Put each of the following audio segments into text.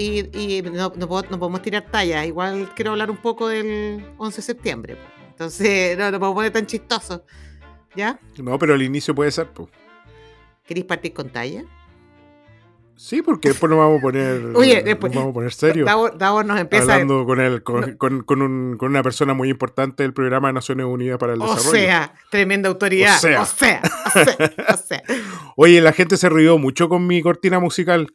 Y, y no, no puedo- no podemos tirar talla. Igual quiero hablar un poco del 11 de septiembre. Entonces, no, no podemos poner tan chistoso. ¿Ya? No, pero al inicio puede ser, pues. ¿Queréis partir con talla? Sí, porque después nos vamos a poner. Oye, después- Nos vamos a poner serio. Davor, Davor nos empieza Hablando con, el, con, No. con- con un- con una persona muy importante del programa de Naciones Unidas para el O Desarrollo. sea, tremenda autoridad. O sea. O sea, Oye, la gente se rió mucho con mi cortina musical.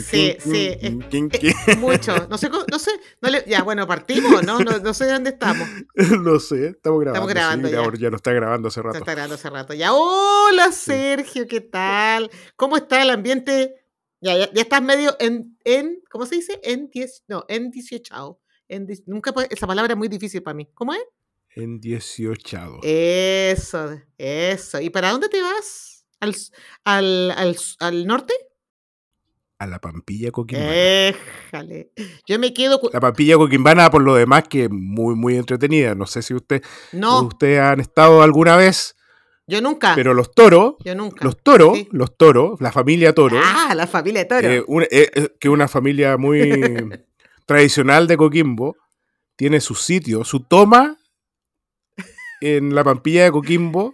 Sí, sí, Eh, mucho. No sé, no sé. no le- ya, bueno, partimos, ¿no? No, no sé dónde estamos. no sé, estamos grabando. Estamos grabando sí, ya. ya. ya no está grabando hace rato. está grabando hace rato. Ya, hola Sergio, ¿qué tal? ¿Cómo está el ambiente? Ya, ya, ya estás medio en, en, ¿cómo se dice? En 10, no, en 18. En, nunca esa palabra es muy difícil para mí. ¿Cómo es? En 18. Eh, Eso, eso. ¿Y para dónde te vas? ¿Al, al, al al norte? A la Pampilla Coquimbana. Éjale. Yo me quedo. La Pampilla Coquimbana, por lo demás, que es muy, muy entretenida. No sé si usted, No, ustedes han estado alguna vez, yo nunca. pero los toros, yo nunca. los toros, Sí. los toros, la familia Toro, Ah, la familia Toro. eh, una- eh, eh, que es una familia muy tradicional de Coquimbo, tiene su sitio, su toma en la Pampilla de Coquimbo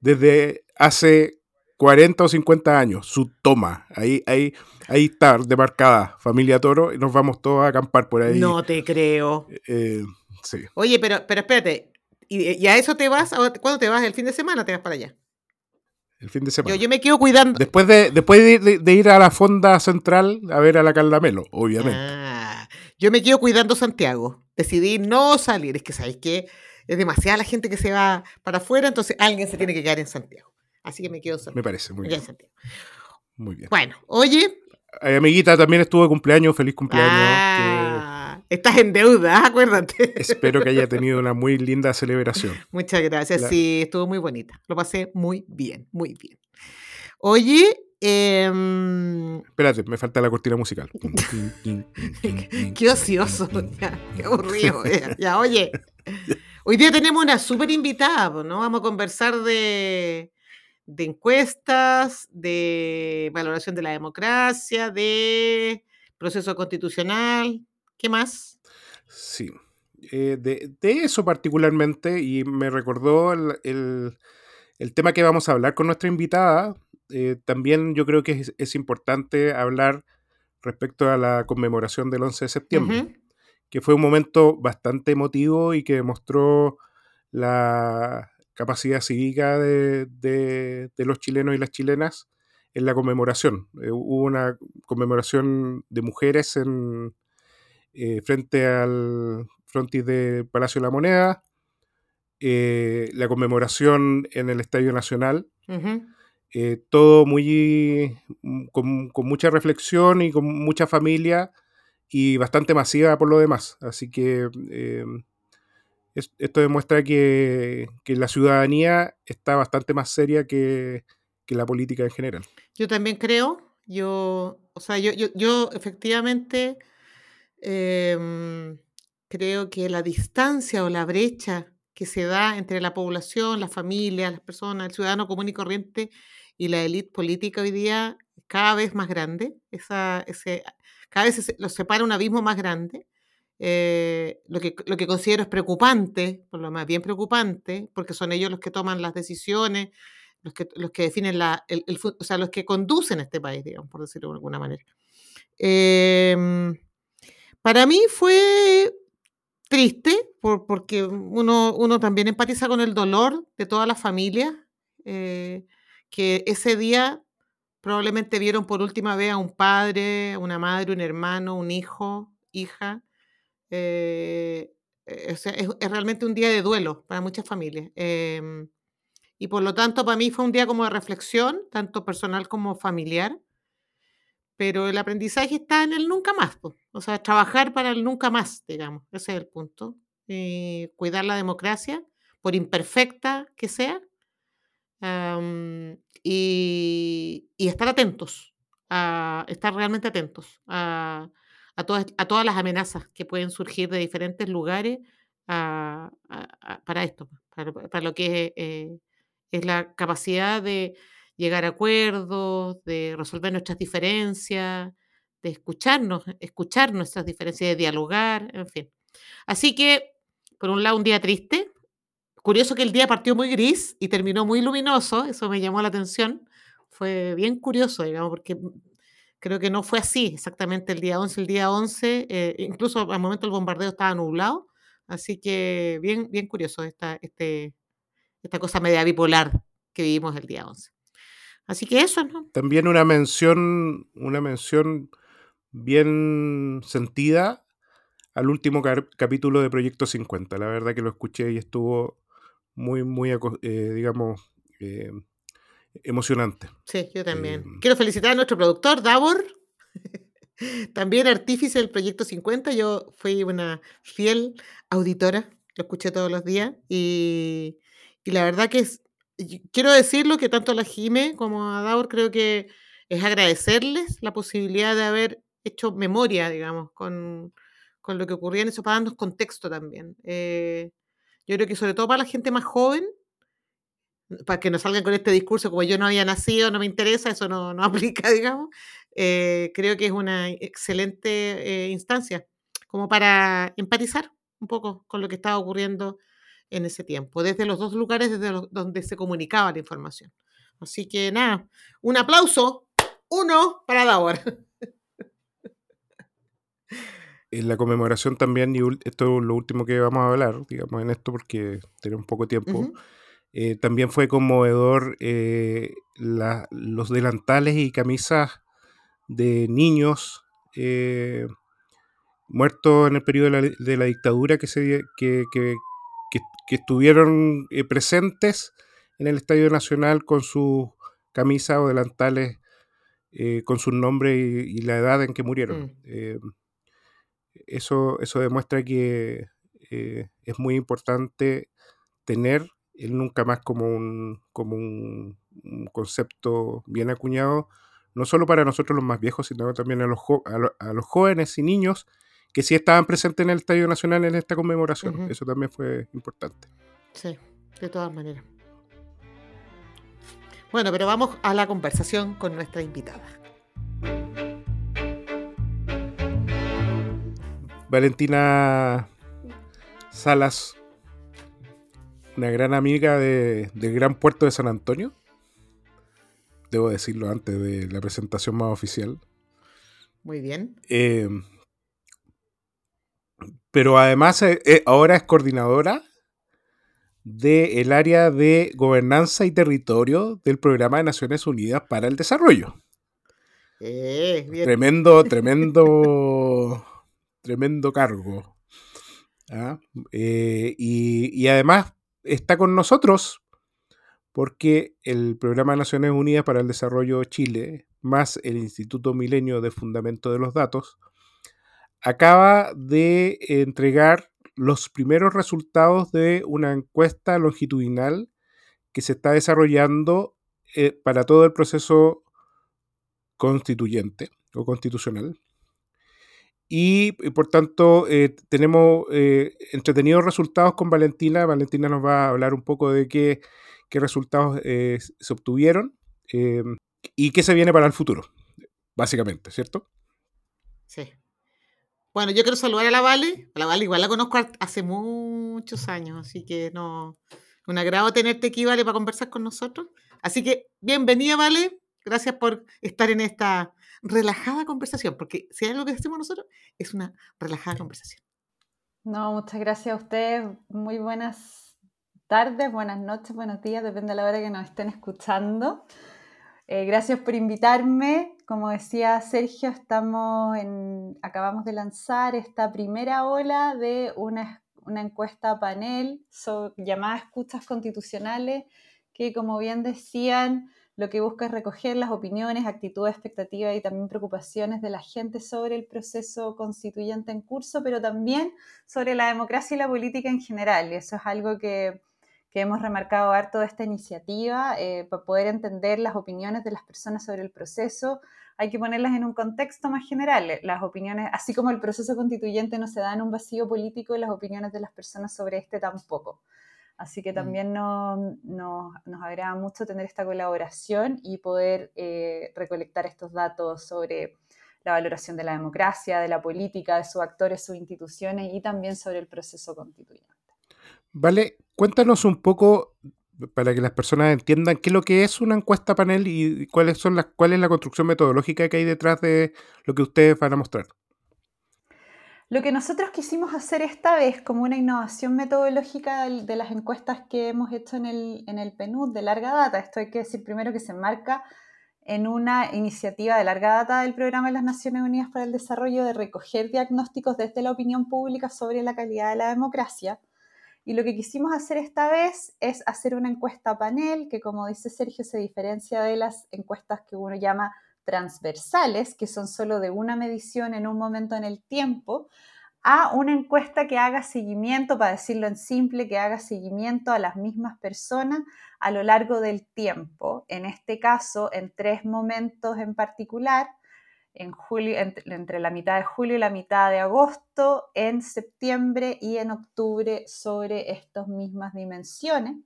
desde hace 40 o 50 años, su toma. Ahí, ahí, ahí está demarcada familia Toro y nos vamos todos a acampar por ahí. no te creo. Eh, sí. Oye, pero, pero espérate. ¿Y, y a eso te vas? ¿A- ¿Cuándo te vas? ¿El fin de semana te vas para allá? El fin de semana. yo me quedo cuidando. Después, de, después de, de- de ir a la fonda central a ver a la Carla Melo, obviamente. Ah, yo me quedo cuidando Santiago. Decidí no salir. Es que, ¿sabéis qué? Es demasiada la gente que se va para afuera, entonces alguien se tiene que quedar en Santiago. Así que me quedo en Me Santiago. parece muy me bien. en Santiago. Muy bien. Bueno, oye. Ay, amiguita, también estuvo de cumpleaños. Feliz cumpleaños. Ah, estás en deuda, acuérdate. espero que haya tenido una muy linda celebración. Muchas gracias. La- Sí, estuvo muy bonita. Lo pasé muy bien, muy bien. Oye, em, Espérate, me falta la cortina musical. Qué ocioso, ya, qué aburrido. Ya, ya, oye, hoy día tenemos una súper invitada, ¿no? Vamos a conversar de, de encuestas, de valoración de la democracia, de proceso constitucional. ¿Qué más? Sí. Eh, de, de eso particularmente, y me recordó el, el- el tema que vamos a hablar con nuestra invitada. eh, también yo creo que es, es importante hablar respecto a la conmemoración del 11 de septiembre. Que fue un momento bastante emotivo y que demostró la capacidad cívica de, de- de los chilenos y las chilenas en la conmemoración. Eh, hubo una conmemoración de mujeres en, eh, frente al frontis del Palacio de la Moneda, eh, la conmemoración en el Estadio Nacional, todo muy mm, con, con mucha reflexión y con mucha familia y bastante masiva por lo demás. Así que eh, es- esto demuestra que, que la ciudadanía está bastante más seria que, que la política en general. Yo también creo, yo, o sea, yo, yo, efectivamente em, creo que la distancia o la brecha que se da entre la población, las familias, las personas, el ciudadano común y corriente y la élite política hoy día cada vez más grande. Esa, ese, cada vez se- los separa un abismo más grande. eh, lo, que, lo que considero es preocupante, por lo más bien preocupante, porque son ellos los que toman las decisiones, los que, los que definen la, el, o sea, los que conducen este país, digamos, por decirlo de alguna manera. Em, para mí fue triste, por- porque uno, uno también empatiza con el dolor de toda la familia, eh, que ese día probablemente vieron por última vez a un padre, una madre, un hermano, un hijo, hija. eh, eh, es, es realmente un día de duelo para muchas familias. em, y por lo tanto, para mí fue un día como de reflexión, tanto personal como familiar. Pero el aprendizaje está en el nunca más. po. O sea, trabajar para el nunca más, digamos. Ese es el punto. y cuidar la democracia, por imperfecta que sea, y, estar atentos, a, estar realmente atentos a, todas, a todas las amenazas que pueden surgir de diferentes lugares para esto, para, lo que eh, es la capacidad de llegar a acuerdos, de resolver nuestras diferencias, de escucharnos, escuchar nuestras diferencias, de dialogar, en fin. Así que, por un lado, un día triste. Curioso que el día partió muy gris y terminó muy luminoso, eso me llamó la atención. Fue bien curioso, digamos, porque creo que no fue así exactamente el día 11. El día 11, eh, incluso al momento del bombardeo estaba nublado, así que bien, bien curioso esta, este, esta cosa media bipolar que vivimos el día 11. Así que eso, ¿no? También una mención, una mención bien sentida al último capítulo de Proyecto 50. La verdad que lo escuché y estuvo muy, muy, eh, digamos, eh, emocionante. Sí, yo también. Eh, Quiero felicitar a nuestro productor, Davor, también artífice del Proyecto 50. Yo fui una fiel auditora, lo escuché todos los días y, y la verdad que es, quiero decirlo que tanto a la Jime como a Daur creo que es agradecerles la posibilidad de haber hecho memoria, digamos, con, lo que ocurría en eso, para darnos contexto también. Eh, yo creo que sobre todo para la gente más joven, para que no salgan con este discurso como yo no había nacido, no me interesa, eso no, no aplica, digamos, eh, creo que es una excelente eh, instancia como para empatizar un poco con lo que estaba ocurriendo en ese tiempo, desde los dos lugares desde donde se comunicaba la información. Así que nada, un aplauso, uno para Davor. En la conmemoración también, y esto es lo último que vamos a hablar, digamos, en esto porque tenemos poco tiempo, eh, también fue conmovedor eh, los delantales y camisas de niños eh, muertos en el periodo de la, dictadura que, se, que, que estuvieron eh, presentes en el Estadio Nacional con sus camisas o delantales con su nombre y, la edad en que murieron. Mm. Eso, eso demuestra que es muy importante tener el nunca más como un, como un, concepto bien acuñado, no solo para nosotros los más viejos, sino también a los, a los jóvenes y niños que sí estaban presentes en el Estadio Nacional en esta conmemoración. Eso también fue importante. Sí, de todas maneras. Bueno, pero vamos a la conversación con nuestra invitada. Valentina Salas, una gran amiga del gran puerto de San Antonio. Debo decirlo antes de la presentación más oficial. Muy bien. Eh, pero además eh, eh, ahora es coordinadora del área de gobernanza y territorio del Programa de Naciones Unidas para el Desarrollo. Eh, tremendo, tremendo, tremendo cargo. ¿ah? y, además está con nosotros porque el Programa de Naciones Unidas para el Desarrollo Chile, más el Instituto Milenio de Fundamento de los Datos, acaba de entregar los primeros resultados de una encuesta longitudinal que se está desarrollando eh, para todo el proceso constituyente o constitucional. Y, por tanto, eh, tenemos eh, entretenidos resultados con Valentina. Valentina nos va a hablar un poco de qué, qué resultados se obtuvieron y qué se viene para el futuro, básicamente, ¿cierto? Sí. Bueno, yo quiero saludar a la Vale. A la Vale igual la conozco hace muchos años, así que no. Un agrado tenerte aquí, Vale, para conversar con nosotros. Así que bienvenida, Vale. Gracias por estar en esta relajada conversación, porque si hay algo que hacemos nosotros, es una relajada conversación. No, muchas gracias a ustedes. Muy buenas tardes, buenas noches, buenos días, depende de la hora que nos estén escuchando. Eh, gracias por invitarme. Como decía Sergio, estamos en, acabamos de lanzar esta primera ola de una, encuesta panel llamada Escuchas Constitucionales, que como bien decían, lo que busca es recoger las opiniones, actitudes, expectativas y también preocupaciones de la gente sobre el proceso constituyente en curso, pero también sobre la democracia y la política en general. Y eso es algo que, hemos remarcado harto de esta iniciativa, eh, para poder entender las opiniones de las personas sobre el proceso, hay que ponerlas en un contexto más general. Las opiniones, así como el proceso constituyente no se da en un vacío político, las opiniones de las personas sobre este tampoco. Así que mm. también nos agrada mucho tener esta colaboración y poder eh, recolectar estos datos sobre la valoración de la democracia, de la política, de sus actores, sus instituciones y también sobre el proceso constituyente. Vale, cuéntanos un poco para que las personas entiendan qué es lo que es una encuesta panel y cuáles son las, cuál es la construcción metodológica que hay detrás de lo que ustedes van a mostrar. Lo que nosotros quisimos hacer esta vez como una innovación metodológica de las encuestas que hemos hecho en el, en el PNUD de larga data, esto hay que decir primero que se enmarca en una iniciativa de larga data del Programa de las Naciones Unidas para el Desarrollo de recoger diagnósticos desde la opinión pública sobre la calidad de la democracia. Y lo que quisimos hacer esta vez es hacer una encuesta panel que, como dice Sergio, se diferencia de las encuestas que uno llama transversales, que son solo de una medición en un momento en el tiempo, a una encuesta que haga seguimiento, para decirlo en simple, que haga seguimiento a las mismas personas a lo largo del tiempo, en este caso en tres momentos en particular, en julio, entre, la mitad de julio y la mitad de agosto, en septiembre y en octubre sobre estas mismas dimensiones.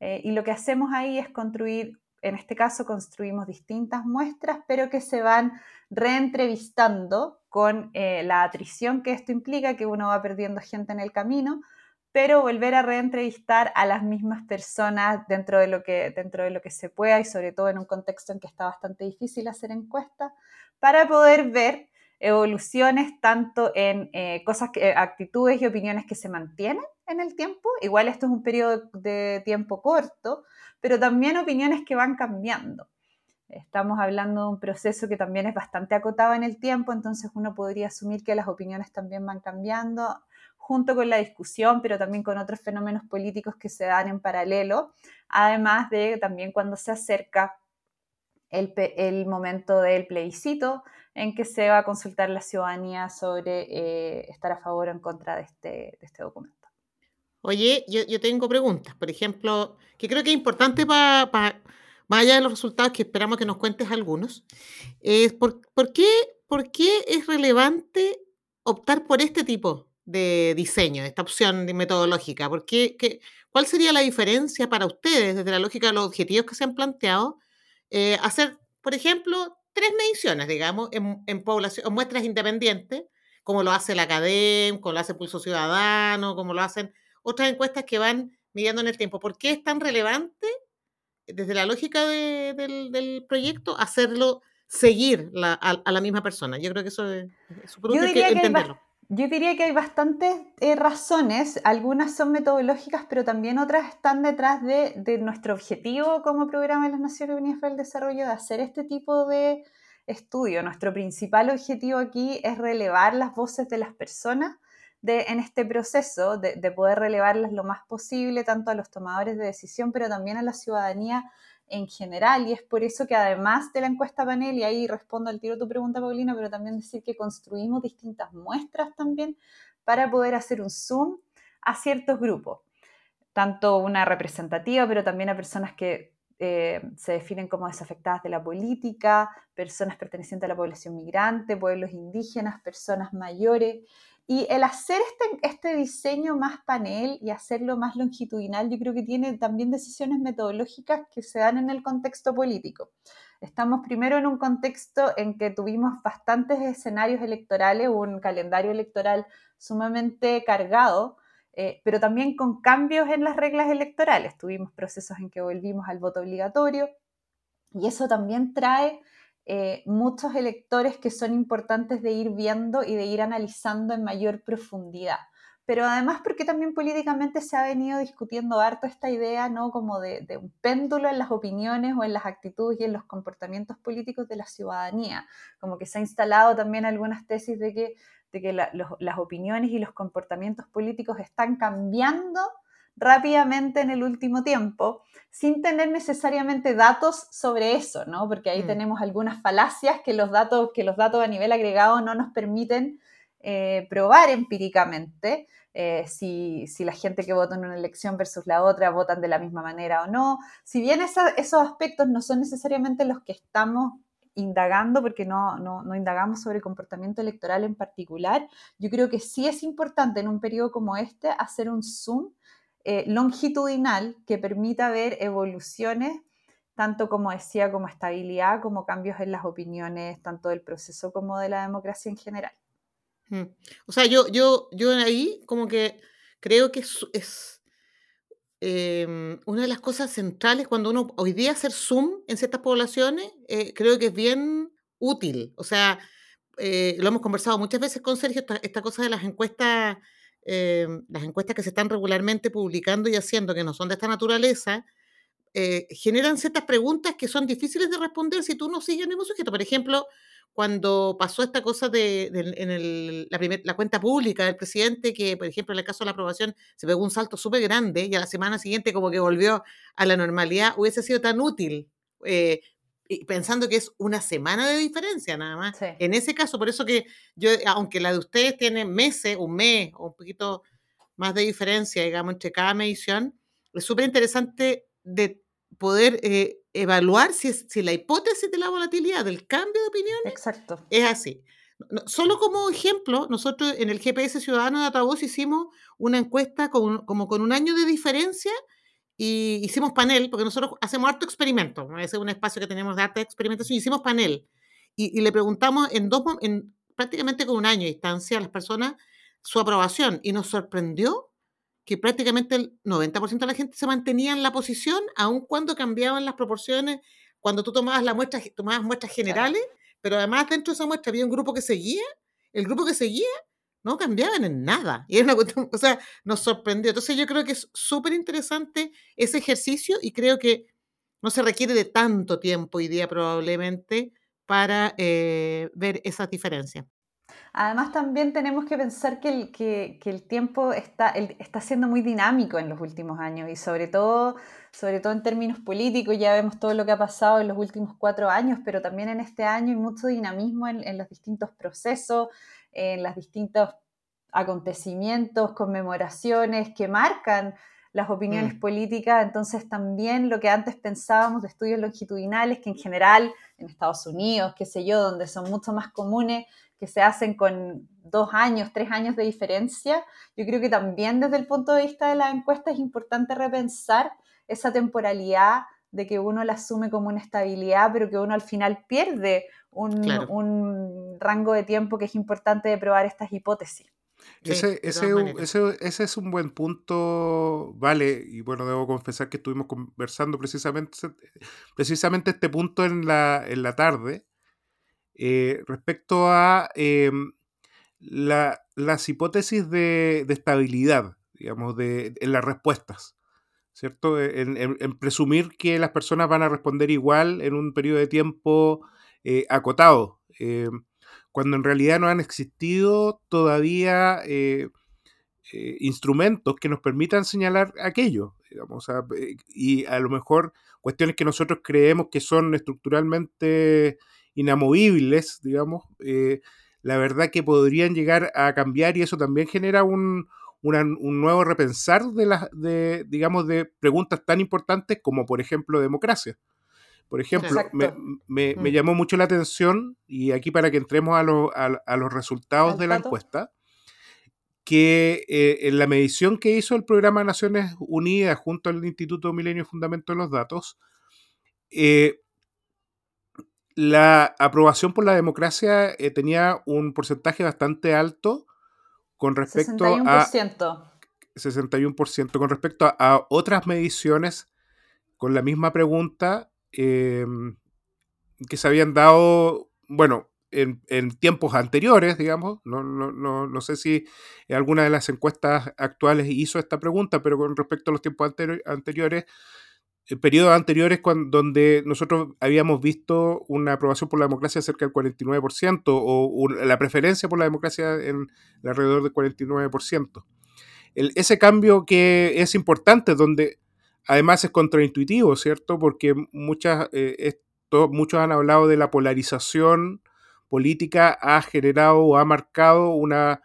Eh, y lo que hacemos ahí es construir en este caso construimos distintas muestras, pero que se van reentrevistando con eh, la atrición que esto implica, que uno va perdiendo gente en el camino, pero volver a reentrevistar a las mismas personas dentro de lo que, dentro de lo que se pueda y sobre todo en un contexto en que está bastante difícil hacer encuestas, para poder ver evoluciones tanto en eh, cosas, que, actitudes y opiniones que se mantienen en el tiempo, igual esto es un periodo de tiempo corto, pero también opiniones que van cambiando. Estamos hablando de un proceso que también es bastante acotado en el tiempo, entonces uno podría asumir que las opiniones también van cambiando junto con la discusión, pero también con otros fenómenos políticos que se dan en paralelo, además de también cuando se acerca el, momento del plebiscito en que se va a consultar la ciudadanía sobre eh, estar a favor o en contra de este, este documento. Oye, yo, tengo preguntas, por ejemplo, que creo que es importante para, más allá de los resultados que esperamos que nos cuentes algunos, es por, qué, es relevante optar por este tipo de diseño, esta opción metodológica? ¿Por qué, ¿Cuál sería la diferencia para ustedes desde la lógica de los objetivos que se han planteado? Eh, hacer, por ejemplo, tres mediciones, digamos, en, en, población, en muestras independientes, como lo hace la academia, como lo hace Pulso Ciudadano, como lo hacen otras encuestas que van midiendo en el tiempo. ¿Por qué es tan relevante, desde la lógica del, proyecto, hacerlo seguir a, la misma persona? Yo creo que eso es, súper útil que entenderlo. Yo diría que hay bastantes eh, razones, algunas son metodológicas, pero también otras están detrás de, de, nuestro objetivo como programa de las Naciones Unidas para el Desarrollo de hacer este tipo de estudio. Nuestro principal objetivo aquí es relevar las voces de las personas en este proceso, de, poder relevarles lo más posible, tanto a los tomadores de decisión, pero también a la ciudadanía en general. Y es por eso que además de la encuesta panel, y ahí respondo al tiro tu pregunta, Paulina, pero también decir que construimos distintas muestras también para poder hacer un zoom a ciertos grupos, tanto una representativa, pero también a personas que eh, se definen como desafectadas de la política, personas pertenecientes a la población migrante, pueblos indígenas, personas mayores, y el hacer este, este diseño más panel y hacerlo más longitudinal, yo creo que tiene también decisiones metodológicas que se dan en el contexto político. Estamos primero en un contexto en que tuvimos bastantes escenarios electorales, un calendario electoral sumamente cargado, eh, pero también con cambios en las reglas electorales. Tuvimos procesos en que volvimos al voto obligatorio y eso también trae eh, muchos electores que son importantes de ir viendo y de ir analizando en mayor profundidad. Pero además porque también políticamente se ha venido discutiendo harto esta idea, ¿no? Como de, un péndulo en las opiniones o en las actitudes y en los comportamientos políticos de la ciudadanía. Como que se ha instalado también algunas tesis de que, de que las opiniones y los comportamientos políticos están cambiando rápidamente en el último tiempo, sin tener necesariamente datos sobre eso, ¿no? Porque ahí mm. tenemos algunas falacias que los datos, que los datos a nivel agregado no nos permiten eh, probar empíricamente. Eh, si, la gente que vota en una elección versus la otra votan de la misma manera o no. Si bien esos aspectos no son necesariamente los que estamos indagando, porque no, no, indagamos sobre comportamiento electoral en particular, yo creo que sí es importante en un periodo como este hacer un zoom eh, longitudinal que permita ver evoluciones, tanto como decía, como estabilidad, como cambios en las opiniones, tanto del proceso como de la democracia en general. Mm. O sea, yo, yo, yo ahí como que creo que es, em, una de las cosas centrales cuando uno hoy día hacer zoom en ciertas poblaciones, eh, creo que es bien útil. O sea, eh, lo hemos conversado muchas veces con Sergio, esta, cosa de las encuestas, em, las encuestas que se están regularmente publicando y haciendo, que no son de esta naturaleza, eh, generan ciertas preguntas que son difíciles de responder si tú no sigues el mismo sujeto. Por ejemplo, cuando pasó esta cosa de, en el, la, cuenta pública del presidente, que por ejemplo en el caso de la aprobación se pegó un salto súper grande y a la semana siguiente como que volvió a la normalidad, hubiese sido tan útil, eh, pensando que es una semana de diferencia nada más. En ese caso, por eso que yo, aunque la de ustedes tiene meses, un mes o un poquito más de diferencia, digamos, entre cada medición, es súper interesante de poder eh, evaluar si, si la hipótesis de la volatilidad, del cambio de opiniones, Exacto. es así. solo como ejemplo, nosotros en el GPS Ciudadano de Atavoz hicimos una encuesta con, como con un año de diferencia y hicimos panel, porque nosotros hacemos harto experimento, ese es un espacio que tenemos de de experimentación, hicimos panel. Y, y, le preguntamos en dos, en prácticamente con un año de distancia a las personas su aprobación y nos sorprendió que prácticamente el 90% de la gente se mantenía en la posición, aun cuando cambiaban las proporciones, cuando tú tomabas la muestra, tomabas muestras generales, pero además dentro de esa muestra había un grupo que seguía, el grupo que seguía no cambiaban en nada. Y es una o sea, nos sorprendió. Entonces yo creo que es súper interesante ese ejercicio y creo que no se requiere de tanto tiempo hoy día probablemente para eh, ver esas diferencias. Además, también tenemos que pensar que el, que, el tiempo está, está siendo muy dinámico en los últimos años y sobre todo, sobre todo en términos políticos, ya vemos todo lo que ha pasado en los últimos cuatro años, pero también en este año hay mucho dinamismo en los distintos procesos, en los distintos acontecimientos, conmemoraciones que marcan las opiniones mm. políticas, entonces también lo que antes pensábamos de estudios longitudinales, que en general en Estados Unidos, qué sé yo, donde son mucho más comunes, que se hacen con dos años, tres años de diferencia, yo creo que también desde el punto de vista de la encuesta es importante repensar esa temporalidad de que uno la asume como una estabilidad, pero que uno al final pierde un, un rango de tiempo que es importante de probar estas hipótesis. ese, ese, ese, ese, es un buen punto, vale, y bueno, debo confesar que estuvimos conversando precisamente, precisamente este punto en la, en la tarde, eh, respecto a em, las hipótesis de, estabilidad, digamos, de, en las respuestas, ¿cierto? E, en, presumir que las personas van a responder igual en un periodo de tiempo eh, acotado, em, cuando en realidad no han existido todavía eh, instrumentos que nos permitan señalar aquello, digamos, y a lo mejor cuestiones que nosotros creemos que son estructuralmente inamovibles, digamos, eh, la verdad que podrían llegar a cambiar y eso también genera un, nuevo repensar de, las, de, digamos, de preguntas tan importantes como, por ejemplo, democracia. Por ejemplo, me, mm. llamó mucho la atención, y aquí para que entremos a, los resultados de la encuesta, que eh, en la medición que hizo el programa Naciones Unidas junto al Instituto Milenio Fundamento de los Datos, eh, la aprobación por la democracia eh, tenía un porcentaje bastante alto con respecto 61%. a 61% con respecto a, otras mediciones con la misma pregunta em, que se habían dado, bueno, en, tiempos anteriores, digamos, no, no, no, no, sé si alguna de las encuestas actuales hizo esta pregunta, pero con respecto a los tiempos anteriores, periodos anteriores cuando, donde nosotros habíamos visto una aprobación por la democracia cerca del 49% o la preferencia por la democracia en alrededor del 49%. ese cambio que es importante, donde además es contraintuitivo, ¿cierto? Porque muchas, eh, muchos han hablado de la polarización política, ha generado o ha marcado una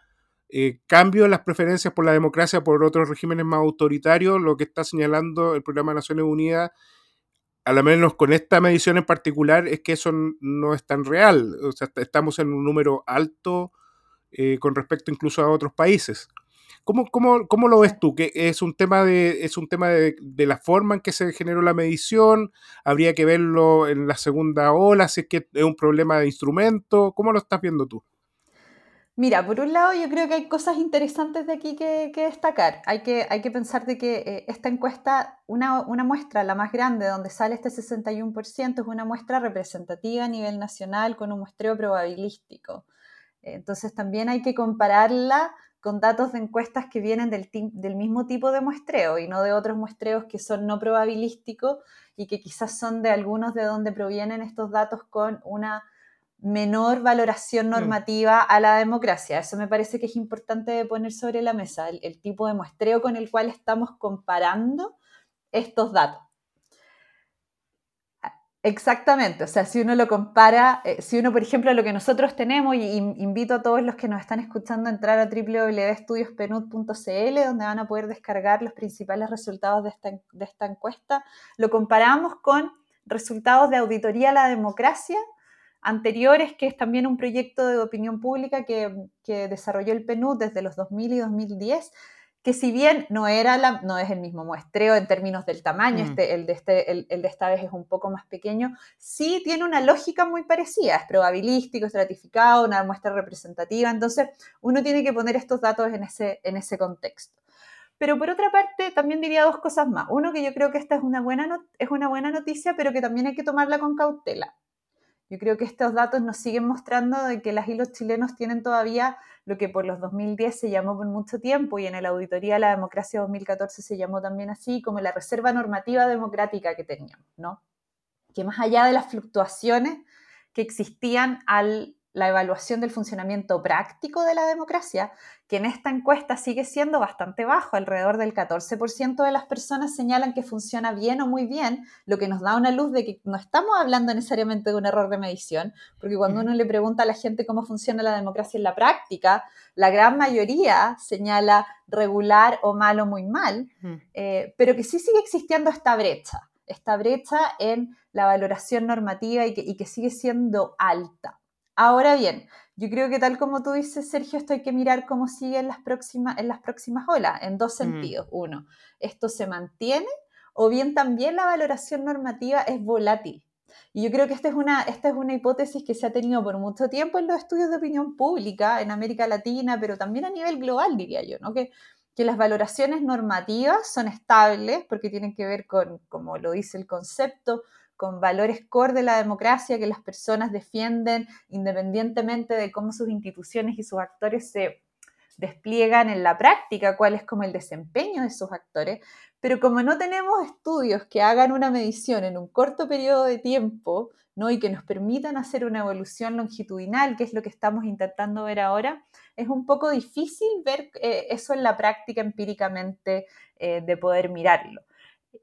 eh, cambio en las preferencias por la democracia por otros regímenes más autoritarios, lo que está señalando el programa de Naciones Unidas, a lo menos con esta medición en particular, es que eso no es tan real. O sea, estamos en un número alto eh, con respecto incluso a otros países. ¿Cómo, cómo, cómo lo ves tú? ¿Que es un tema, de, es un tema de, de, la forma en que se generó la medición? ¿Habría que verlo en la segunda ola? Si es que es un problema de instrumento. ¿Cómo lo estás viendo tú? Mira, por un lado yo creo que hay cosas interesantes de aquí que, destacar. Hay que, hay que pensar de que eh, esta encuesta, una, una, muestra, la más grande, donde sale este 61%, es una muestra representativa a nivel nacional con un muestreo probabilístico. Entonces también hay que compararla con datos de encuestas que vienen del, del mismo tipo de muestreo y no de otros muestreos que son no probabilísticos y que quizás son de algunos de donde provienen estos datos con una menor valoración mm. normativa a la democracia. Eso me parece que es importante poner sobre la mesa, el, tipo de muestreo con el cual estamos comparando estos datos. Exactamente, o sea, si uno lo compara, eh, si uno, por ejemplo, lo que nosotros tenemos, y invito a todos los que nos están escuchando a entrar a www.estudiospenud.cl, donde van a poder descargar los principales resultados de esta, de esta encuesta, lo comparamos con resultados de auditoría a la democracia anteriores, que es también un proyecto de opinión pública que, desarrolló el PNUD desde los 2000 y 2010, que si bien no, era la, no es el mismo muestreo en términos del tamaño, mm. este, el, de este, el, de esta vez es un poco más pequeño, sí tiene una lógica muy parecida, es probabilístico, estratificado, una muestra representativa, entonces uno tiene que poner estos datos en ese, en ese contexto. Pero por otra parte, también diría dos cosas más. Uno, que yo creo que esta es una buena, es una buena noticia, pero que también hay que tomarla con cautela. Yo creo que estos datos nos siguen mostrando de que las y los chilenos tienen todavía lo que por los 2010 se llamó por mucho tiempo y en la Auditoría de la Democracia 2014 se llamó también así, como la reserva normativa democrática que teníamos, ¿no? Que más allá de las fluctuaciones que existían al la evaluación del funcionamiento práctico de la democracia, que en esta encuesta sigue siendo bastante bajo, alrededor del 14% de las personas señalan que funciona bien o muy bien, lo que nos da una luz de que no estamos hablando necesariamente de un error de medición, porque cuando uno le pregunta a la gente cómo funciona la democracia en la práctica, la gran mayoría señala regular o mal o muy mal, eh, pero que sí sigue existiendo esta brecha, esta brecha en la valoración normativa y que, y que sigue siendo alta. Ahora bien, yo creo que tal como tú dices, Sergio, esto hay que mirar cómo sigue en las próximas, en las próximas olas, en dos mm. sentidos. Uno, ¿esto se mantiene? O bien también la valoración normativa es volátil. Y yo creo que esta es, una, esta es una hipótesis que se ha tenido por mucho tiempo en los estudios de opinión pública en América Latina, pero también a nivel global, diría yo, ¿no? que, que las valoraciones normativas son estables porque tienen que ver con, como lo dice el concepto, con valores core de la democracia que las personas defienden independientemente de cómo sus instituciones y sus actores se despliegan en la práctica, cuál es como el desempeño de esos actores, pero como no tenemos estudios que hagan una medición en un corto periodo de tiempo, ¿no? y que nos permitan hacer una evolución longitudinal, que es lo que estamos intentando ver ahora, es un poco difícil ver eh, eso en la práctica empíricamente eh, de poder mirarlo.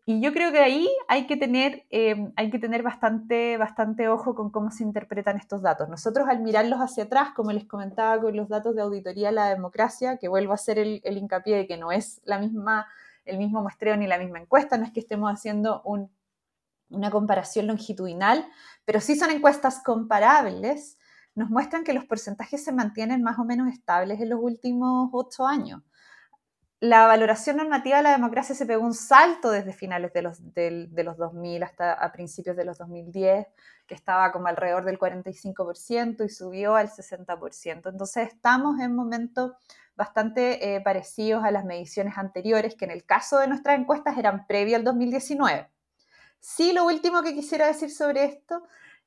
Y yo creo que ahí hay que tener, em, hay que tener bastante, bastante ojo con cómo se interpretan estos datos. Nosotros al mirarlos hacia atrás, como les comentaba con los datos de auditoría a la democracia, que vuelvo a hacer el, hincapié de que no es la misma, el mismo muestreo ni la misma encuesta, no es que estemos haciendo una comparación longitudinal, pero sí son encuestas comparables, nos muestran que los porcentajes se mantienen más o menos estables en los últimos ocho años la valoración normativa de la democracia se pegó un salto desde finales de los, de, los 2000 hasta principios de los 2010, que estaba como alrededor del 45% y subió al 60%. Entonces estamos en momentos bastante eh, parecidos a las mediciones anteriores, que en el caso de nuestras encuestas eran previo al 2019. Sí, lo último que quisiera decir sobre esto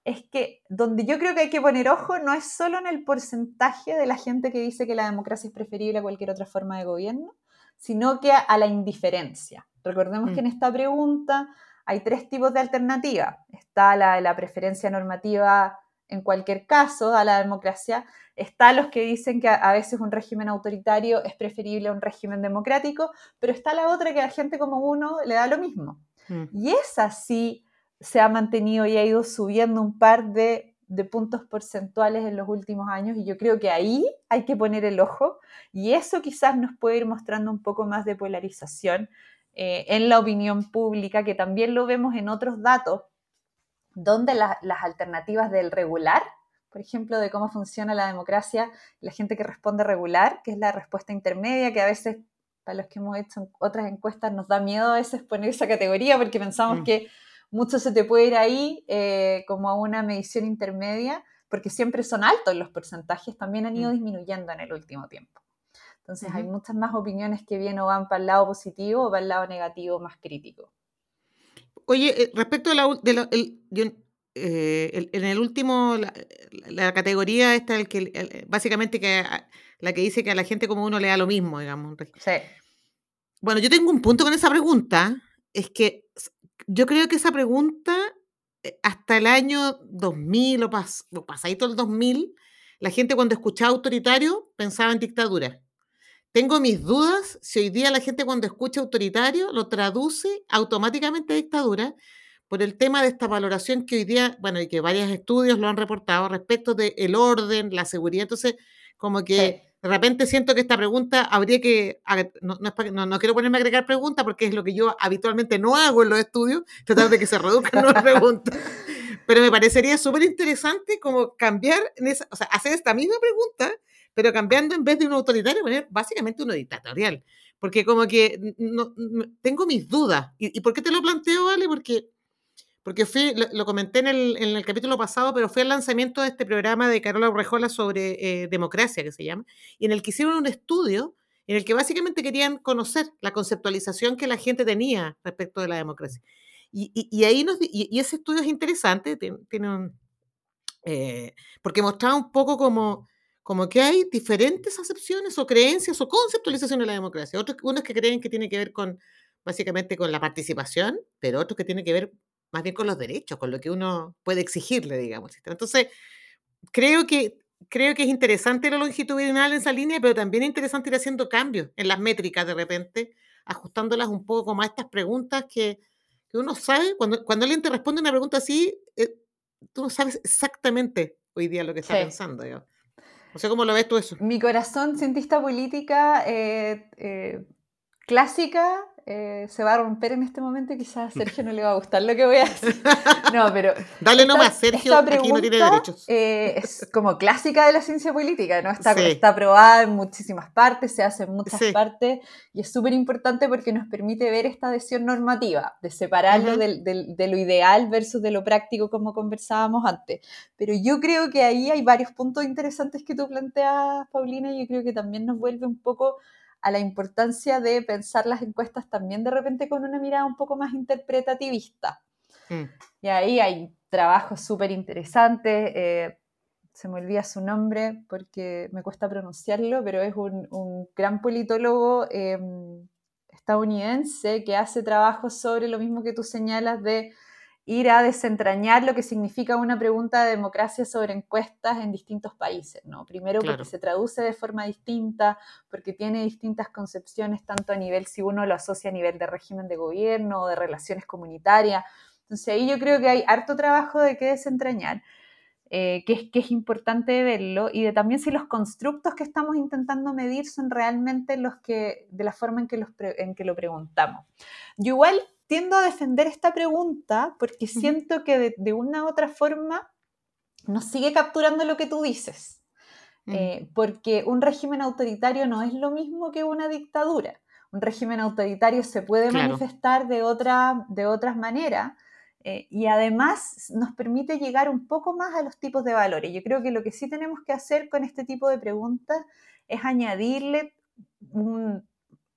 es que donde yo creo que hay que poner ojo no es solo en el porcentaje de la gente que dice que la democracia es preferible a cualquier otra forma de gobierno, sino que a la indiferencia. Recordemos que en mm. esta pregunta hay tres tipos de alternativa. Está la, la preferencia normativa en cualquier caso a la democracia. Está los que dicen que a, veces un régimen autoritario es preferible a un régimen democrático, pero está la otra que a gente como uno le da lo mismo. Mm. Y esa sí se ha mantenido y ha ido subiendo un par de, de, puntos porcentuales en los últimos años y yo creo que ahí hay que poner el ojo y eso quizás nos puede ir mostrando un poco más de polarización eh, en la opinión pública, que también lo vemos en otros datos, donde las alternativas del regular, por ejemplo, de cómo funciona la democracia, la gente que responde regular, que es la respuesta intermedia, que a veces, para los que hemos hecho otras encuestas, nos da miedo a veces poner esa categoría porque pensamos mm. que mucho se te puede ir ahí eh, como a una medición intermedia, porque siempre son altos los porcentajes, también han ido mm. disminuyendo en el último tiempo. Entonces hay muchas más opiniones que vienen o van para el lado positivo o para el lado negativo más crítico. Oye, eh, respecto a la, eh, en el último, la, categoría esta, el que, básicamente que, la que dice que a la gente como uno le da lo mismo, digamos. Sí. Bueno, yo tengo un punto con esa pregunta, es que yo creo que esa pregunta, eh, hasta el año 2000 o, pas, o el 2000, la gente cuando escuchaba autoritario pensaba en dictadura. Tengo mis dudas si hoy día la gente cuando escucha autoritario lo traduce automáticamente a dictadura por el tema de esta valoración que hoy día, bueno, y que varios estudios lo han reportado respecto del el orden, la seguridad. Entonces, como que de repente siento que esta pregunta habría que, no, no, no, quiero ponerme a agregar preguntas porque es lo que yo habitualmente no hago en los estudios, tratar de que se reduzcan las preguntas. Pero me parecería súper interesante como cambiar, o sea, hacer esta misma pregunta pero cambiando en vez de un autoritario, poner básicamente uno dictatorial. Porque como que no, tengo mis dudas. ¿Y, por qué te lo planteo, Ale? Porque, porque fui, lo, comenté en el, en el, capítulo pasado, pero fue el lanzamiento de este programa de Carola Urrejola sobre eh, democracia, que se llama, y en el que hicieron un estudio en el que básicamente querían conocer la conceptualización que la gente tenía respecto de la democracia. Y, y, ahí nos, y, ese estudio es interesante, tiene, un, eh, porque mostraba un poco como como que hay diferentes acepciones o creencias o conceptualizaciones de la democracia. Otros, unos que creen que tiene que ver con, básicamente, con la participación, pero otros que tienen que ver más bien con los derechos, con lo que uno puede exigirle, digamos. Entonces, creo que, creo que es interesante lo longitudinal en esa línea, pero también es interesante ir haciendo cambios en las métricas de repente, ajustándolas un poco como a estas preguntas que, que uno sabe, cuando, cuando alguien te responde una pregunta así, eh, tú no sabes exactamente hoy día lo que está pensando. Digamos. O sea, ¿cómo lo ves tú eso? Mi corazón cientista política eh, eh, clásica eh, se va a romper en este momento y quizás a Sergio no le va a gustar lo que voy a decir. No, pero. Dale nomás, Sergio, aquí no tiene derechos. es como clásica de la ciencia política, ¿no? Está, está aprobada en muchísimas partes, se hace en muchas partes y es súper importante porque nos permite ver esta adhesión normativa, de separarlo de lo ideal versus de lo práctico, como conversábamos antes. Pero yo creo que ahí hay varios puntos interesantes que tú planteas, Paulina, y yo creo que también nos vuelve un poco a la importancia de pensar las encuestas también de repente con una mirada un poco más interpretativista. Mm. Y ahí hay trabajos súper interesantes. Eh, se me olvida su nombre porque me cuesta pronunciarlo, pero es un, gran politólogo em, estadounidense que hace trabajos sobre lo mismo que tú señalas de ir a desentrañar lo que significa una pregunta de democracia sobre encuestas en distintos países, ¿no? Primero porque se traduce de forma distinta, porque tiene distintas concepciones, tanto a nivel, si uno lo asocia a nivel de régimen de gobierno o de relaciones comunitarias. Entonces ahí yo creo que hay harto trabajo de que desentrañar, eh, que, es, que es importante verlo, y de también si los constructos que estamos intentando medir son realmente los que, de la forma en que, los en que lo preguntamos. Yo igual tiendo a defender esta pregunta porque siento que de, una u otra forma nos sigue capturando lo que tú dices. Mm. Eh, porque un régimen autoritario no es lo mismo que una dictadura. Un régimen autoritario se puede manifestar de, otra, de otras maneras eh, y además nos permite llegar un poco más a los tipos de valores. Yo creo que lo que sí tenemos que hacer con este tipo de preguntas es añadirle un,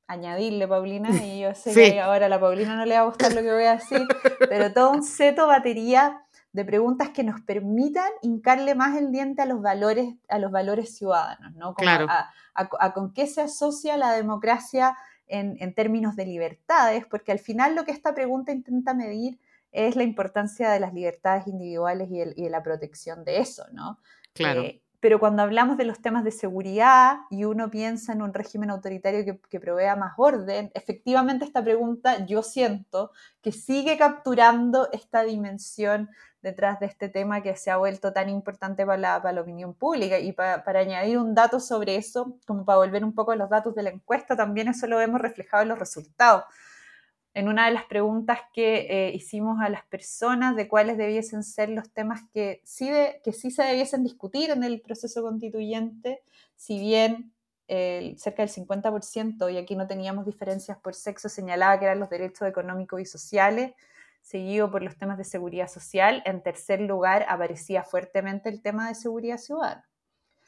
añadirle, Paulina, y yo sé que ahora a la Paulina no le va a gustar lo que voy a decir, pero todo un seto batería de preguntas que nos permitan hincarle más el diente a los valores, a los valores ciudadanos, ¿no? claro. a, con qué se asocia la democracia en, en, términos de libertades, porque al final lo que esta pregunta intenta medir es la importancia de las libertades individuales y, de la protección de eso, ¿no? Claro. Eh, pero cuando hablamos de los temas de seguridad y uno piensa en un régimen autoritario que, que, provea más orden, efectivamente esta pregunta yo siento que sigue capturando esta dimensión detrás de este tema que se ha vuelto tan importante para la, opinión pública. Y para, para, añadir un dato sobre eso, como para volver un poco a los datos de la encuesta, también eso lo hemos reflejado en los resultados en una de las preguntas que eh, hicimos a las personas de cuáles debiesen ser los temas que sí, que sí se debiesen discutir en el proceso constituyente, si bien cerca del 50%, y aquí no teníamos diferencias por sexo, señalaba que eran los derechos económicos y sociales, seguido por los temas de seguridad social. En tercer lugar aparecía fuertemente el tema de seguridad ciudadana.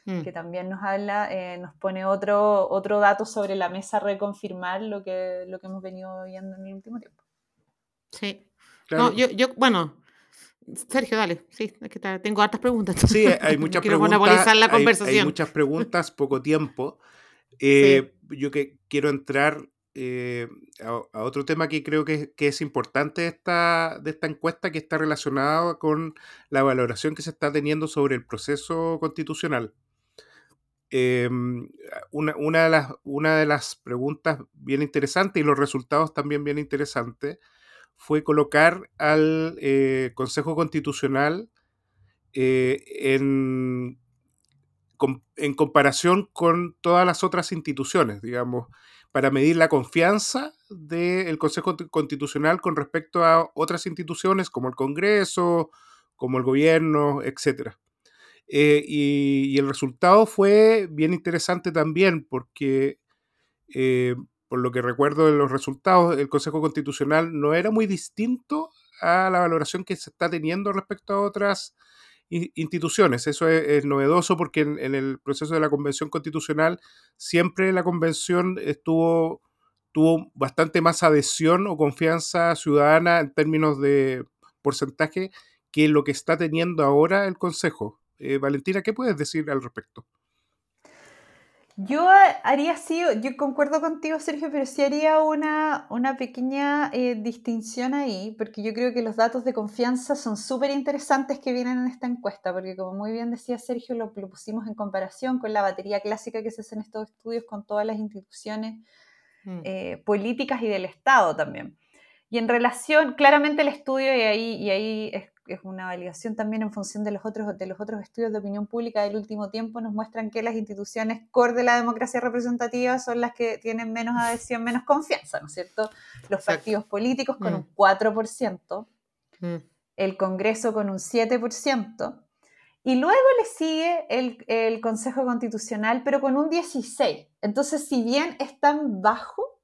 Mm. que también nos habla, eh, nos pone otro, otro dato sobre la mesa reconfirmar lo que, lo que hemos venido viendo en el último tiempo. Sí. No, yo, yo, bueno, Sergio, dale. Sí, es que tengo hartas preguntas. Sí, hay muchas preguntas. La conversación. Hay, muchas preguntas, poco tiempo. Eh, yo que quiero entrar eh, a, otro tema que creo que, que, es importante de esta, de esta encuesta, que está relacionado con la valoración que se está teniendo sobre el proceso constitucional. Em, una, una, de las, una de las preguntas bien interesantes y los resultados también bien interesantes fue colocar al eh, Consejo Constitucional eh, en, en, comparación con todas las otras instituciones, digamos, para medir la confianza del Consejo Constitucional con respecto a otras instituciones como el Congreso, como el gobierno, etcétera. Eh, y, el resultado fue bien interesante también, porque eh, por lo que recuerdo de los resultados, el Consejo Constitucional no era muy distinto a la valoración que se está teniendo respecto a otras instituciones. Eso es, novedoso porque en, el proceso de la Convención Constitucional siempre la Convención estuvo tuvo bastante más adhesión o confianza ciudadana en términos de porcentaje que lo que está teniendo ahora el Consejo. Eh, Valentina, ¿qué puedes decir al respecto? Yo haría así, yo concuerdo contigo, Sergio, pero sí haría una, una pequeña eh, distinción ahí, porque yo creo que los datos de confianza son súper interesantes que vienen en esta encuesta, porque como muy bien decía Sergio, lo, pusimos en comparación con la batería clásica que se hace en estos estudios con todas las instituciones mm. eh, políticas y del Estado también. Y en relación, claramente el estudio, y ahí, y ahí es es una validación también en función de los, otros, de los otros estudios de opinión pública del último tiempo, nos muestran que las instituciones core de la democracia representativa son las que tienen menos adhesión, menos confianza, ¿no es cierto? Los partidos políticos con mm. un 4%, mm. el Congreso con un 7%, y luego le sigue el, el Consejo Constitucional, pero con un 16%. Entonces, si bien es tan bajo,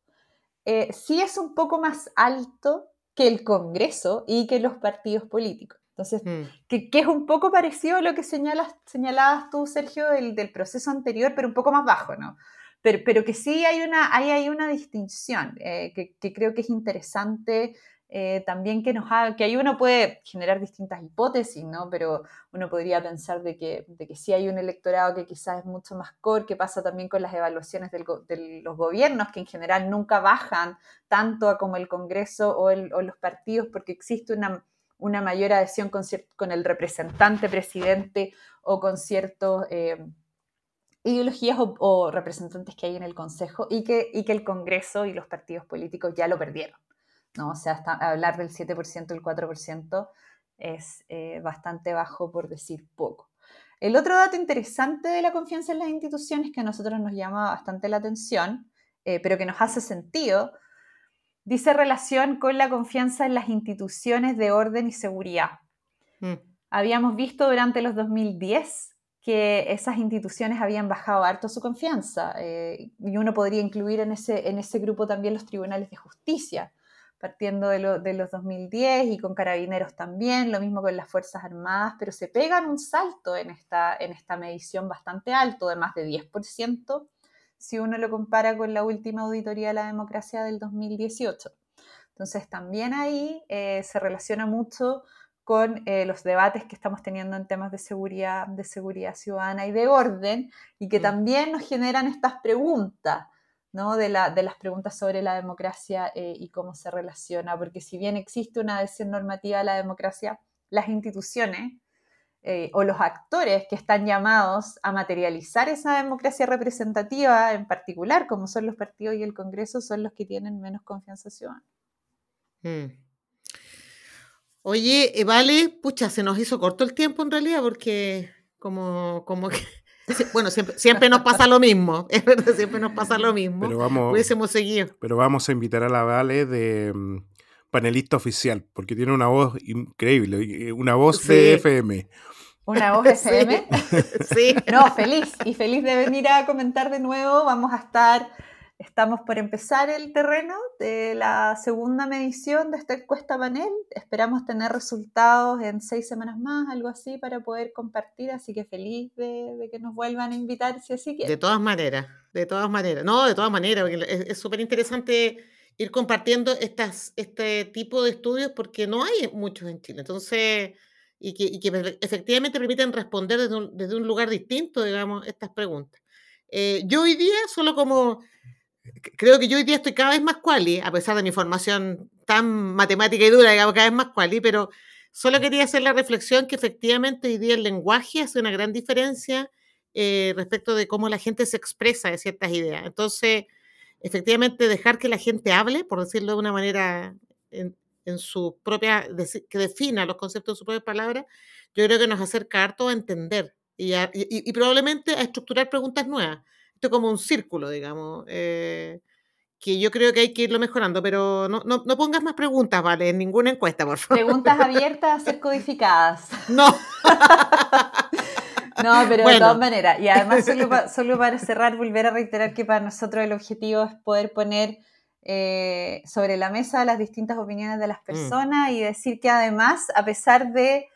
eh, sí es un poco más alto que el Congreso y que los partidos políticos. Entonces, mm. que, es un poco parecido a lo que señalas, señalabas tú, Sergio, del, del proceso anterior, pero un poco más bajo, ¿no? Pero, pero que sí hay una, hay, hay una distinción eh, que, que, creo que es interesante eh, también que nos haga, que ahí uno puede generar distintas hipótesis, ¿no? Pero uno podría pensar de que, de sí hay un electorado que quizás es mucho más core, que pasa también con las evaluaciones de los gobiernos, que en general nunca bajan tanto a como el Congreso o, los partidos, porque existe una, mayor adhesión con, el representante presidente o con ciertos... Eh, ideologías o, representantes que hay en el Consejo y que el Congreso y los partidos políticos ya lo perdieron. ¿No? O sea, hasta hablar del 7%, el 4% es eh, bastante bajo por decir poco. El otro dato interesante de la confianza en las instituciones que a nosotros nos llama bastante la atención, eh, pero que nos hace sentido, dice relación con la confianza en las instituciones de orden y seguridad. Mm. Habíamos visto durante los 2010 que esas instituciones habían bajado harto su confianza eh, y uno podría incluir en ese, en ese grupo también los tribunales de justicia partiendo de, los 2010 y con carabineros también, lo mismo con las Fuerzas Armadas, pero se pegan un salto en esta, en esta medición bastante alto, de más de 10%, si uno lo compara con la última auditoría de la democracia del 2018. Entonces también ahí eh, se relaciona mucho con eh, los debates que estamos teniendo en temas de seguridad, de seguridad ciudadana y de orden, y que también nos generan estas preguntas ¿no? de, la, de las preguntas sobre la democracia eh, y cómo se relaciona, porque si bien existe una adhesión normativa a la democracia, las instituciones eh, o los actores que están llamados a materializar esa democracia representativa en particular, como son los partidos y el Congreso, son los que tienen menos confianza ciudadana. Mm. Oye, eh, vale, pucha, se nos hizo corto el tiempo en realidad porque como, como que, bueno, siempre, siempre nos pasa lo mismo, es verdad, siempre nos pasa lo mismo. Pero vamos, Hubiésemos seguido. pero vamos a invitar a la Vale de mm, panelista oficial, porque tiene una voz increíble, y- una voz de. FM. Una voz Sí. FM. Sí. No, feliz y feliz de venir a comentar de nuevo. Vamos a estar, estamos por empezar el terreno de la segunda medición de esta encuesta panel. Esperamos tener resultados en seis semanas más, algo así, para poder compartir. Así que feliz de, de que nos vuelvan a invitar si así De quieren. todas maneras, de todas maneras. No, de todas maneras, porque es súper interesante ir compartiendo estas, este tipo de estudios porque no hay muchos en Chile. Entonces, y que, y que pe- efectivamente permiten responder desde un, desde un lugar distinto, digamos, estas preguntas. Eh, yo hoy día, solo como, creo que yo hoy día estoy cada vez más quali, a pesar de mi formación tan matemática y dura, digamos, cada vez más quali, pero solo quería hacer la reflexión que efectivamente hoy día el lenguaje hace una gran diferencia eh, respecto de cómo la gente se expresa de ciertas ideas. Entonces, efectivamente, dejar que la gente hable, por decirlo de una manera en, en su propia, que defina los conceptos en sus propias palabras, yo creo que nos acerca harto a entender y, a- y- y probablemente a estructurar preguntas nuevas. Esto es como un círculo, digamos, eh, que yo creo que hay que irlo mejorando, pero no, no, no pongas más preguntas, ¿vale? En ninguna encuesta, por favor. Preguntas abiertas a ser codificadas. No. No, pero de todas maneras. Y además, solo, pa- solo para cerrar, volver a reiterar que para nosotros el objetivo es poder poner eh, sobre la mesa las distintas opiniones de las personas y decir que además, a pesar de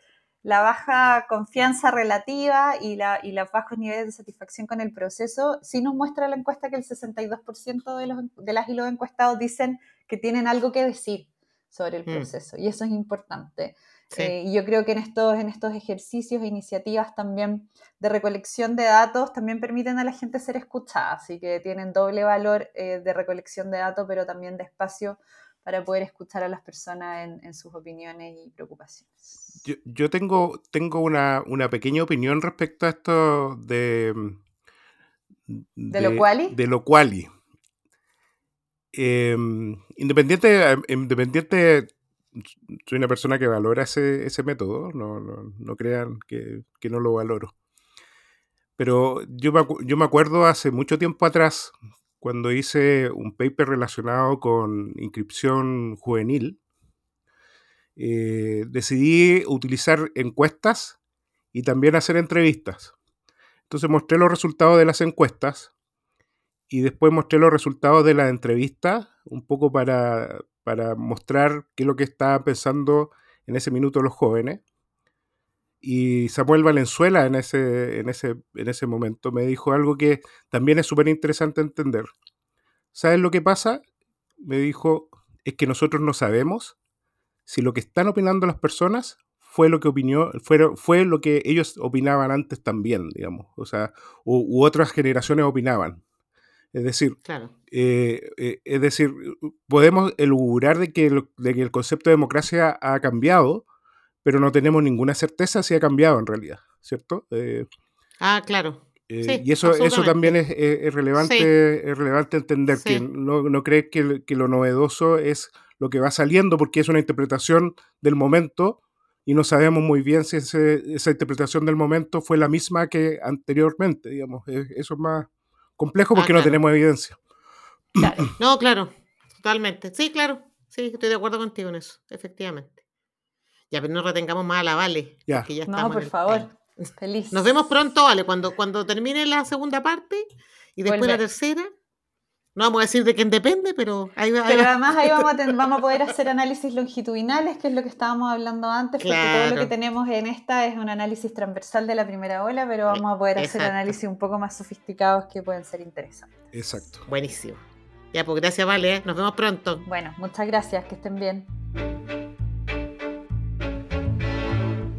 la baja confianza relativa y, la, y los bajos niveles de satisfacción con el proceso, sí nos muestra la encuesta que el 62% de, los, de las y los encuestados dicen que tienen algo que decir sobre el Mm. proceso. Y eso es importante. Sí. Eh, y yo creo que en estos, en estos ejercicios e iniciativas también de recolección de datos también permiten a la gente ser escuchada, así que tienen doble valor eh, de recolección de datos, pero también de espacio para poder escuchar a las personas en, en sus opiniones y preocupaciones. Yo, yo tengo, tengo una, una pequeña opinión respecto a esto de... mm, ¿De lo quali? De lo quali. Em, independiente, em, independiente, soy una persona que valora ese, ese método, no, no, no crean que, que no lo valoro. Pero yo me, yo me acuerdo hace mucho tiempo atrás, cuando hice un paper relacionado con inscripción juvenil, eh, decidí utilizar encuestas y también hacer entrevistas. Entonces mostré los resultados de las encuestas y después mostré los resultados de la entrevista, un poco para, para mostrar qué es lo que estaban pensando en ese minuto los jóvenes. Y Samuel Valenzuela en ese, en ese, en ese momento me dijo algo que también es súper interesante entender. ¿Sabes lo que pasa? Me dijo, es que nosotros no sabemos si lo que están opinando las personas fue lo que opinó, fue, fue lo que ellos opinaban antes también, digamos. O sea, u, u otras generaciones opinaban. Es decir, Claro. eh, eh, es decir, podemos elugurar de que, el, de que el concepto de democracia ha cambiado, pero no tenemos ninguna certeza si ha cambiado en realidad, ¿cierto? Eh, Ah, claro. eh, Sí, y eso, eso también es, es- es relevante, Sí. es relevante entender Sí. que no, no crees que, que lo novedoso es lo que va saliendo porque es una interpretación del momento y no sabemos muy bien si ese- esa interpretación del momento fue la misma que anteriormente, digamos. Eso es más complejo Ah, porque no tenemos evidencia. Claro. No, claro, totalmente. Sí, claro. Sí, estoy de acuerdo contigo en eso, efectivamente. Ya, pero no retengamos más a la Vale. Ya. porque ya No, por el favor. Feliz. Nos vemos pronto, Vale, cuando, cuando termine la segunda parte y después la Volver. tercera. No vamos a decir de quién depende, pero ahí va. Pero además ahí vamos a, ten- vamos a poder hacer análisis longitudinales, que es lo que estábamos hablando antes, porque todo lo Claro. que tenemos en esta es un análisis transversal de la primera ola, pero vamos a poder hacer Exacto. análisis un poco más sofisticados que pueden ser interesantes. Exacto. Buenísimo. Ya, pues gracias, Vale. ¿eh? Nos vemos pronto. Bueno, muchas gracias, que estén bien.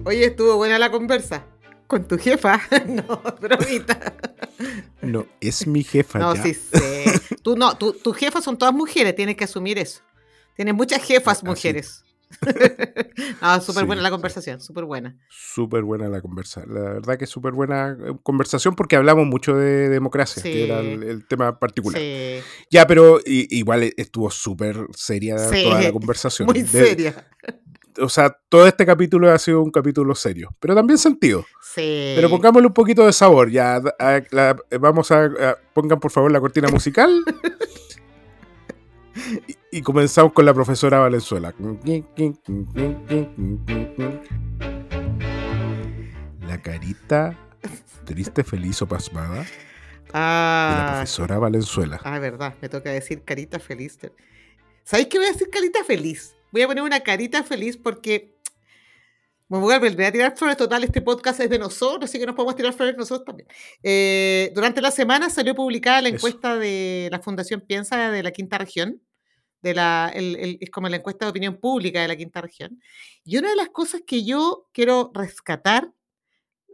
Oye, estuvo buena la conversa. Con tu jefa. no, bromita. No, es mi jefa. No, ya. sí sé. Tú no, tu, tus jefas son todas mujeres, tienes que asumir eso. Tienes muchas jefas Así. mujeres. no, súper Sí, buena la conversación, súper buena. Súper buena la conversación. La verdad que es súper buena eh, conversación porque hablamos mucho de democracia, que era el, el tema particular. Sí, Ya, pero igual estuvo súper seria toda la conversación. muy De- seria. O sea, todo este capítulo ha sido un capítulo serio, pero también sentido. Sí. Pero pongámosle un poquito de sabor. Ya, a- la- vamos a, a- Pongan por favor la cortina musical. y, y comenzamos con la profesora Valenzuela. La carita triste, feliz o pasmada de la Ah, profesora Valenzuela. ah, verdad, me toca decir carita feliz. ¿Sabéis qué voy a decir carita feliz? Voy a poner una carita feliz porque me voy a volver a tirar flores. Total, este podcast es de nosotros, así que nos podemos tirar flores nosotros también. Eh, durante la semana salió publicada la Eso. encuesta de la Fundación Piensa de la Quinta Región. De la, el- el- es como la encuesta de opinión pública de la Quinta Región. Y una de las cosas que yo quiero rescatar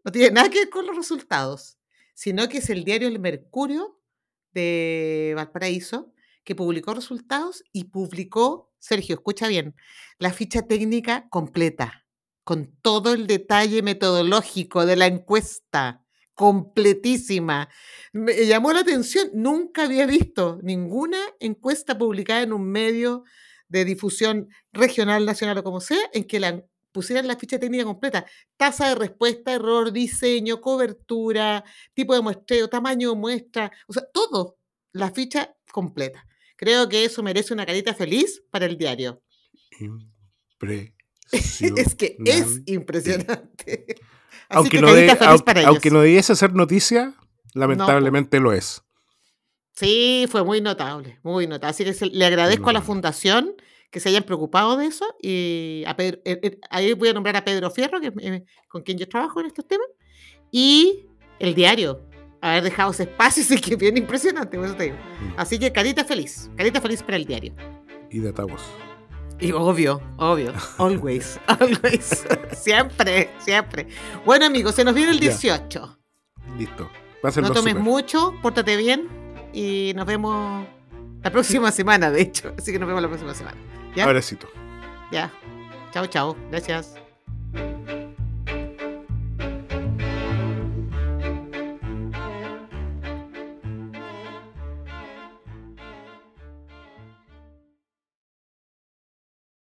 no tiene nada que ver con los resultados, sino que es el diario El Mercurio de Valparaíso, que publicó resultados y publicó, Sergio, escucha bien, la ficha técnica completa, con todo el detalle metodológico de la encuesta, completísima. Me llamó la atención, nunca había visto ninguna encuesta publicada en un medio de difusión regional, nacional o como sea, en que la pusieran la ficha técnica completa. Tasa de respuesta, error, diseño, cobertura, tipo de muestreo, tamaño de muestra, o sea, todo, la ficha completa. Creo que eso merece una carita feliz para el diario. Es que es impresionante. Así Aunque que no, carita de- feliz aunque, para ellos. aunque no debiese ser noticia, lamentablemente lo es. Sí, fue muy notable, muy notable. Así que se- le agradezco a la fundación que se hayan preocupado de eso y a Pedro- eh, eh, ahí voy a nombrar a Pedro Fierro, que eh, con quien yo trabajo en estos temas, y el diario, haber dejado ese espacio, sí que es bien impresionante, por eso te digo. Mm. Así que carita feliz, carita feliz para el diario. Y de Atavos. Y obvio, obvio, always, always, siempre, siempre. Bueno amigos, se nos viene el Ya. 18. Listo. Pásenlo No tomes mucho, pórtate bien y nos vemos la próxima semana, de hecho. Así que nos vemos la próxima semana. ¿Ya? Abrecito. Ya. Chao, chao. Gracias.